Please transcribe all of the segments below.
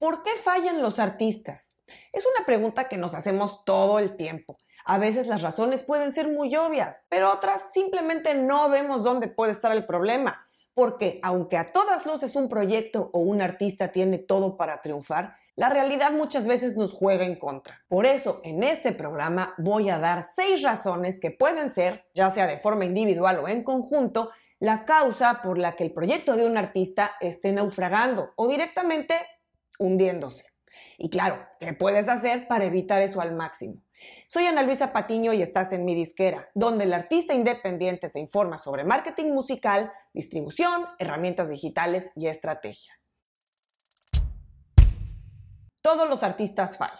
¿Por qué fallan los artistas? Es una pregunta que nos hacemos todo el tiempo. A veces las razones pueden ser muy obvias, pero otras simplemente no vemos dónde puede estar el problema. Porque aunque a todas luces un proyecto o un artista tiene todo para triunfar, la realidad muchas veces nos juega en contra. Por eso, en este programa voy a dar seis razones que pueden ser, ya sea de forma individual o en conjunto, la causa por la que el proyecto de un artista esté naufragando o directamente hundiéndose. Y claro, ¿qué puedes hacer para evitar eso al máximo? Soy Ana Luisa Patiño y estás en mi disquera, donde el artista independiente se informa sobre marketing musical, distribución, herramientas digitales y estrategia. Todos los artistas fallan,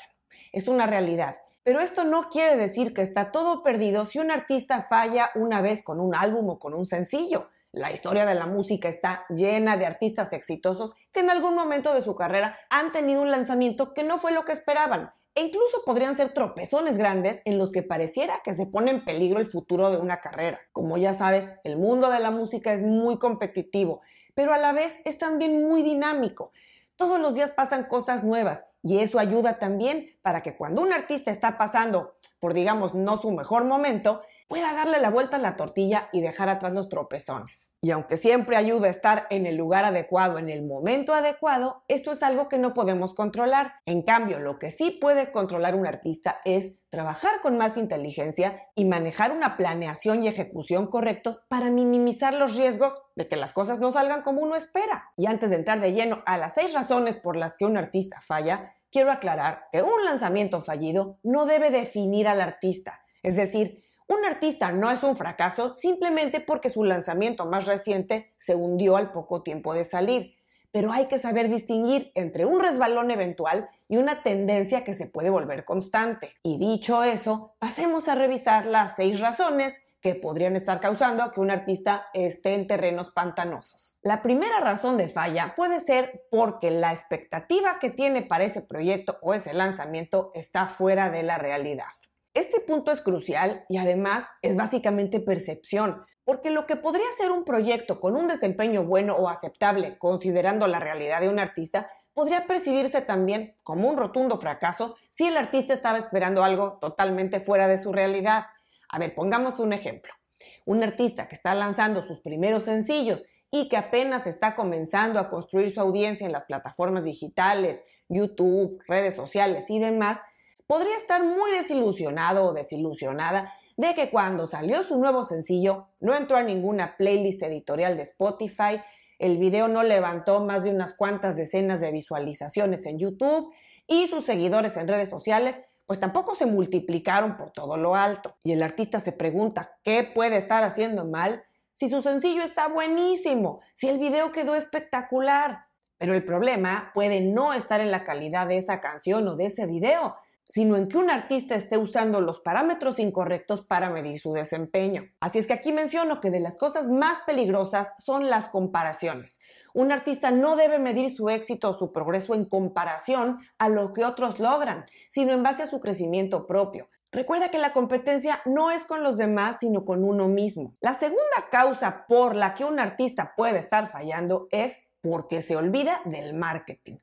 es una realidad, pero esto no quiere decir que está todo perdido si un artista falla una vez con un álbum o con un sencillo. La historia de la música está llena de artistas exitosos que en algún momento de su carrera han tenido un lanzamiento que no fue lo que esperaban. E incluso podrían ser tropezones grandes en los que pareciera que se pone en peligro el futuro de una carrera. Como ya sabes, el mundo de la música es muy competitivo, pero a la vez es también muy dinámico. Todos los días pasan cosas nuevas y eso ayuda también para que cuando un artista está pasando por, digamos, no su mejor momento, pueda darle la vuelta a la tortilla y dejar atrás los tropezones. Y aunque siempre ayuda a estar en el lugar adecuado, en el momento adecuado, esto es algo que no podemos controlar. En cambio, lo que sí puede controlar un artista es trabajar con más inteligencia y manejar una planeación y ejecución correctos para minimizar los riesgos de que las cosas no salgan como uno espera. Y antes de entrar de lleno a las seis razones por las que un artista falla, quiero aclarar que un lanzamiento fallido no debe definir al artista. Es decir, un artista no es un fracaso simplemente porque su lanzamiento más reciente se hundió al poco tiempo de salir, pero hay que saber distinguir entre un resbalón eventual y una tendencia que se puede volver constante. Y dicho eso, pasemos a revisar las seis razones que podrían estar causando que un artista esté en terrenos pantanosos. La primera razón de falla puede ser porque la expectativa que tiene para ese proyecto o ese lanzamiento está fuera de la realidad. Este punto es crucial y además es básicamente percepción, porque lo que podría ser un proyecto con un desempeño bueno o aceptable considerando la realidad de un artista, podría percibirse también como un rotundo fracaso si el artista estaba esperando algo totalmente fuera de su realidad. A ver, pongamos un ejemplo. Un artista que está lanzando sus primeros sencillos y que apenas está comenzando a construir su audiencia en las plataformas digitales, YouTube, redes sociales y demás, podría estar muy desilusionado o desilusionada de que cuando salió su nuevo sencillo no entró a ninguna playlist editorial de Spotify, el video no levantó más de unas cuantas decenas de visualizaciones en YouTube y sus seguidores en redes sociales pues tampoco se multiplicaron por todo lo alto. Y el artista se pregunta, ¿qué puede estar haciendo mal si su sencillo está buenísimo, si el video quedó espectacular? Pero el problema puede no estar en la calidad de esa canción o de ese video, sino en que un artista esté usando los parámetros incorrectos para medir su desempeño. Así es que aquí menciono que de las cosas más peligrosas son las comparaciones. Un artista no debe medir su éxito o su progreso en comparación a lo que otros logran, sino en base a su crecimiento propio. Recuerda que la competencia no es con los demás, sino con uno mismo. La segunda causa por la que un artista puede estar fallando es porque se olvida del marketing.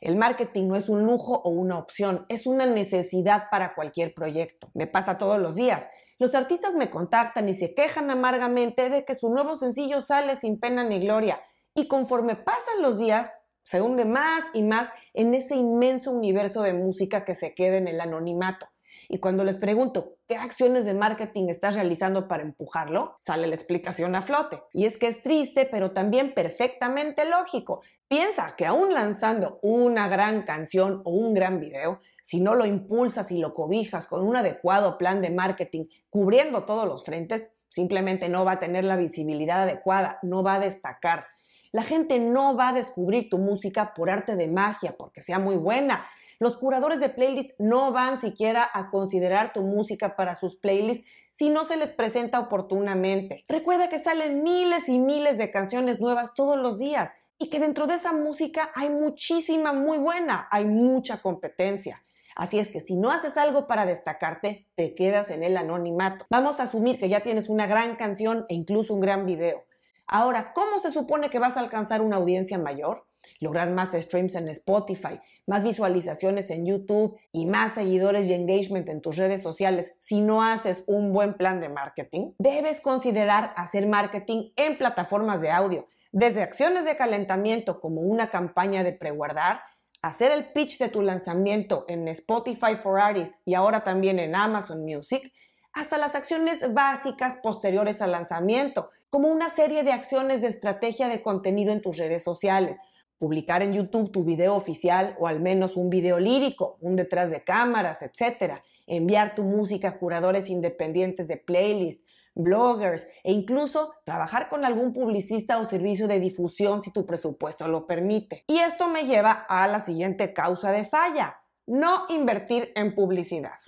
El marketing no es un lujo o una opción, es una necesidad para cualquier proyecto. Me pasa todos los días. Los artistas me contactan y se quejan amargamente de que su nuevo sencillo sale sin pena ni gloria. Y conforme pasan los días, se hunde más y más en ese inmenso universo de música que se queda en el anonimato. Y cuando les pregunto qué acciones de marketing estás realizando para empujarlo, sale la explicación a flote. Y es que es triste, pero también perfectamente lógico. Piensa que aún lanzando una gran canción o un gran video, si no lo impulsas y lo cobijas con un adecuado plan de marketing cubriendo todos los frentes, simplemente no va a tener la visibilidad adecuada, no va a destacar. La gente no va a descubrir tu música por arte de magia, porque sea muy buena. Los curadores de playlist no van siquiera a considerar tu música para sus playlists si no se les presenta oportunamente. Recuerda que salen miles y miles de canciones nuevas todos los días y que dentro de esa música hay muchísima muy buena, hay mucha competencia. Así es que si no haces algo para destacarte, te quedas en el anonimato. Vamos a asumir que ya tienes una gran canción e incluso un gran video. Ahora, ¿cómo se supone que vas a alcanzar una audiencia mayor? lograr más streams en Spotify, más visualizaciones en YouTube y más seguidores y engagement en tus redes sociales si no haces un buen plan de marketing, debes considerar hacer marketing en plataformas de audio, desde acciones de calentamiento como una campaña de preguardar, hacer el pitch de tu lanzamiento en Spotify for Artists y ahora también en Amazon Music, hasta las acciones básicas posteriores al lanzamiento, como una serie de acciones de estrategia de contenido en tus redes sociales, publicar en YouTube tu video oficial o al menos un video lírico, un detrás de cámaras, etc. Enviar tu música a curadores independientes de playlist, bloggers e incluso trabajar con algún publicista o servicio de difusión si tu presupuesto lo permite. Y esto me lleva a la siguiente causa de falla, no invertir en publicidad.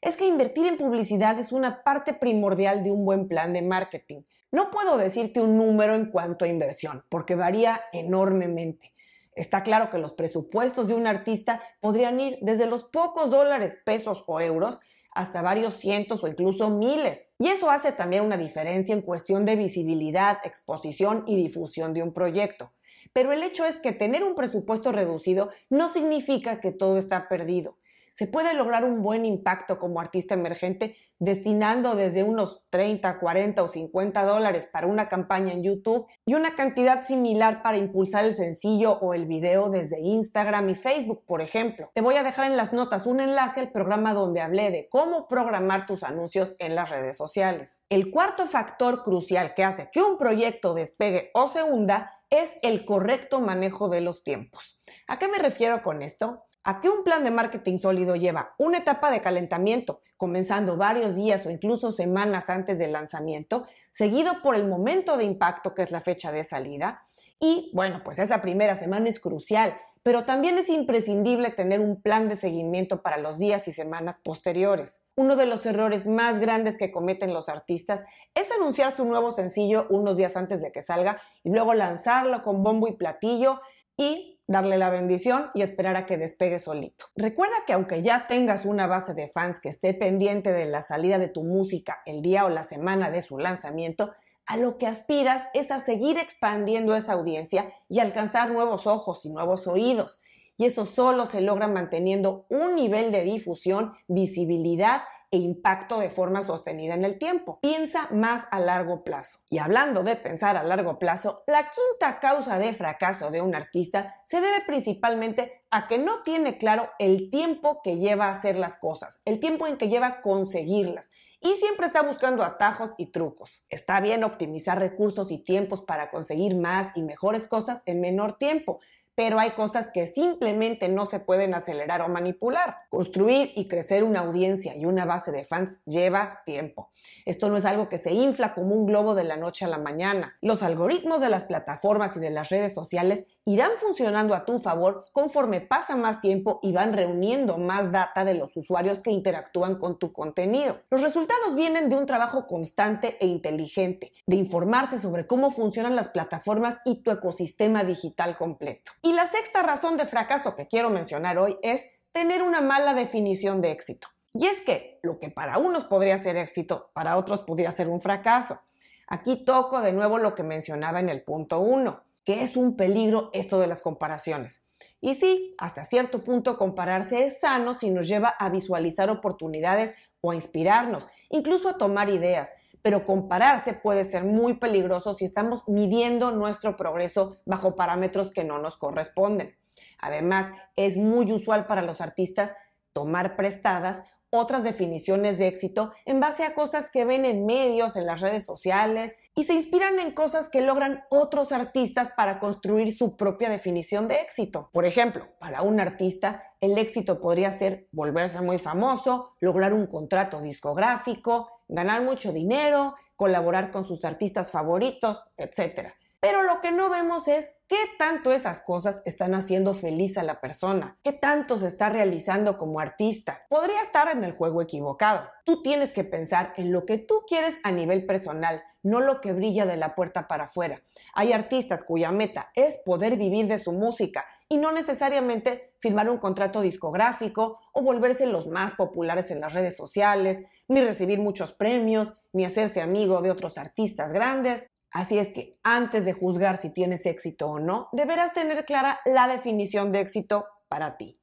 Es que invertir en publicidad es una parte primordial de un buen plan de marketing. No puedo decirte un número en cuanto a inversión, porque varía enormemente. Está claro que los presupuestos de un artista podrían ir desde los pocos dólares, pesos o euros hasta varios cientos o incluso miles. Y eso hace también una diferencia en cuestión de visibilidad, exposición y difusión de un proyecto. Pero el hecho es que tener un presupuesto reducido no significa que todo está perdido se puede lograr un buen impacto como artista emergente destinando desde unos 30, 40 o 50 dólares para una campaña en YouTube y una cantidad similar para impulsar el sencillo o el video desde Instagram y Facebook, por ejemplo. Te voy a dejar en las notas un enlace al programa donde hablé de cómo programar tus anuncios en las redes sociales. El cuarto factor crucial que hace que un proyecto despegue o se hunda es el correcto manejo de los tiempos. ¿A qué me refiero con esto? A que un plan de marketing sólido lleva una etapa de calentamiento, comenzando varios días o incluso semanas antes del lanzamiento, seguido por el momento de impacto, que es la fecha de salida. Y bueno, pues esa primera semana es crucial, pero también es imprescindible tener un plan de seguimiento para los días y semanas posteriores. Uno de los errores más grandes que cometen los artistas es anunciar su nuevo sencillo unos días antes de que salga y luego lanzarlo con bombo y platillo y darle la bendición y esperar a que despegue solito. Recuerda que aunque ya tengas una base de fans que esté pendiente de la salida de tu música el día o la semana de su lanzamiento, a lo que aspiras es a seguir expandiendo esa audiencia y alcanzar nuevos ojos y nuevos oídos. Y eso solo se logra manteniendo un nivel de difusión, visibilidad e impacto de forma sostenida en el tiempo. Piensa más a largo plazo. Y hablando de pensar a largo plazo, la quinta causa de fracaso de un artista se debe principalmente a que no tiene claro el tiempo que lleva a hacer las cosas, el tiempo en que lleva a conseguirlas y siempre está buscando atajos y trucos. Está bien optimizar recursos y tiempos para conseguir más y mejores cosas en menor tiempo, pero hay cosas que simplemente no se pueden acelerar o manipular. Construir y crecer una audiencia y una base de fans lleva tiempo. Esto no es algo que se infla como un globo de la noche a la mañana. Los algoritmos de las plataformas y de las redes sociales irán funcionando a tu favor conforme pasa más tiempo y van reuniendo más data de los usuarios que interactúan con tu contenido. Los resultados vienen de un trabajo constante e inteligente, de informarse sobre cómo funcionan las plataformas y tu ecosistema digital completo. Y la sexta razón de fracaso que quiero mencionar hoy es tener una mala definición de éxito. Y es que lo que para unos podría ser éxito, para otros podría ser un fracaso. Aquí toco de nuevo lo que mencionaba en el punto 1, que es un peligro esto de las comparaciones. Y sí, hasta cierto punto compararse es sano si nos lleva a visualizar oportunidades o a inspirarnos, incluso a tomar ideas, pero compararse puede ser muy peligroso si estamos midiendo nuestro progreso bajo parámetros que no nos corresponden. Además, es muy usual para los artistas tomar prestadas otras definiciones de éxito en base a cosas que ven en medios, en las redes sociales y se inspiran en cosas que logran otros artistas para construir su propia definición de éxito. Por ejemplo, para un artista, el éxito podría ser volverse muy famoso, lograr un contrato discográfico, ganar mucho dinero, colaborar con sus artistas favoritos, etc. Pero lo que no vemos es qué tanto esas cosas están haciendo feliz a la persona, qué tanto se está realizando como artista. Podría estar en el juego equivocado. Tú tienes que pensar en lo que tú quieres a nivel personal, no lo que brilla de la puerta para afuera. Hay artistas cuya meta es poder vivir de su música y no necesariamente firmar un contrato discográfico o volverse los más populares en las redes sociales, ni recibir muchos premios, ni hacerse amigo de otros artistas grandes Así es que antes de juzgar si tienes éxito o no, deberás tener clara la definición de éxito para ti.